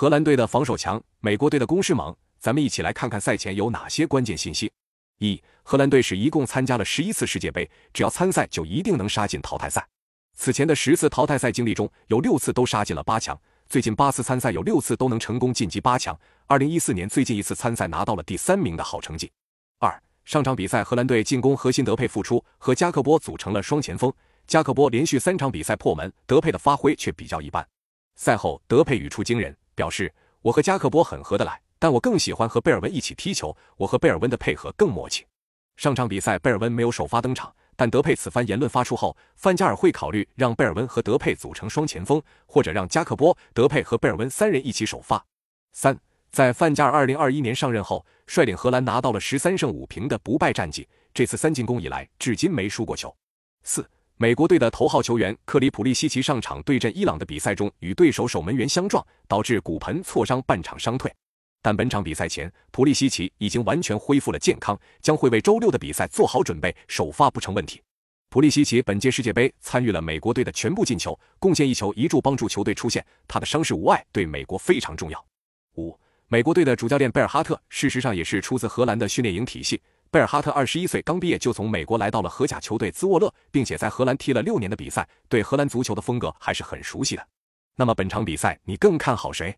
荷兰队的防守强，美国队的攻势猛。咱们一起来看看赛前有哪些关键信息。一、荷兰队是一共参加了十一次世界杯，只要参赛就一定能杀进淘汰赛。此前的十次淘汰赛经历中，有六次都杀进了八强。最近八次参赛有六次都能成功晋级八强。二零一四年最近一次参赛拿到了第三名的好成绩。二、上场比赛荷兰队进攻核心德佩复出，和加克波组成了双前锋。加克波连续三场比赛破门，德佩的发挥却比较一般。赛后，德佩语出惊人，表示：“我和加克波很合得来。”但我更喜欢和贝尔温一起踢球，我和贝尔温的配合更默契。上场比赛贝尔温没有首发登场，但德佩此番言论发出后，范加尔会考虑让贝尔温和德佩组成双前锋，或者让加克波、德佩和贝尔温三人一起首发。三，在范加尔二零二一年上任后，率领荷兰拿到了十三胜五平的不败战绩，这次三进攻以来至今没输过球。四，美国队的头号球员克里普利西奇上场对阵伊朗的比赛中与对手守门员相撞，导致骨盆挫伤，半场伤退。但本场比赛前，普利西奇已经完全恢复了健康，将会为周六的比赛做好准备，首发不成问题。普利西奇本届世界杯参与了美国队的全部进球，贡献一球一助，帮助球队出线。他的伤势无碍，对美国非常重要。五，美国队的主教练贝尔哈特，事实上也是出自荷兰的训练营体系。贝尔哈特二十一岁，刚毕业就从美国来到了荷甲球队兹沃勒，并且在荷兰踢了六年的比赛，对荷兰足球的风格还是很熟悉的。那么本场比赛你更看好谁？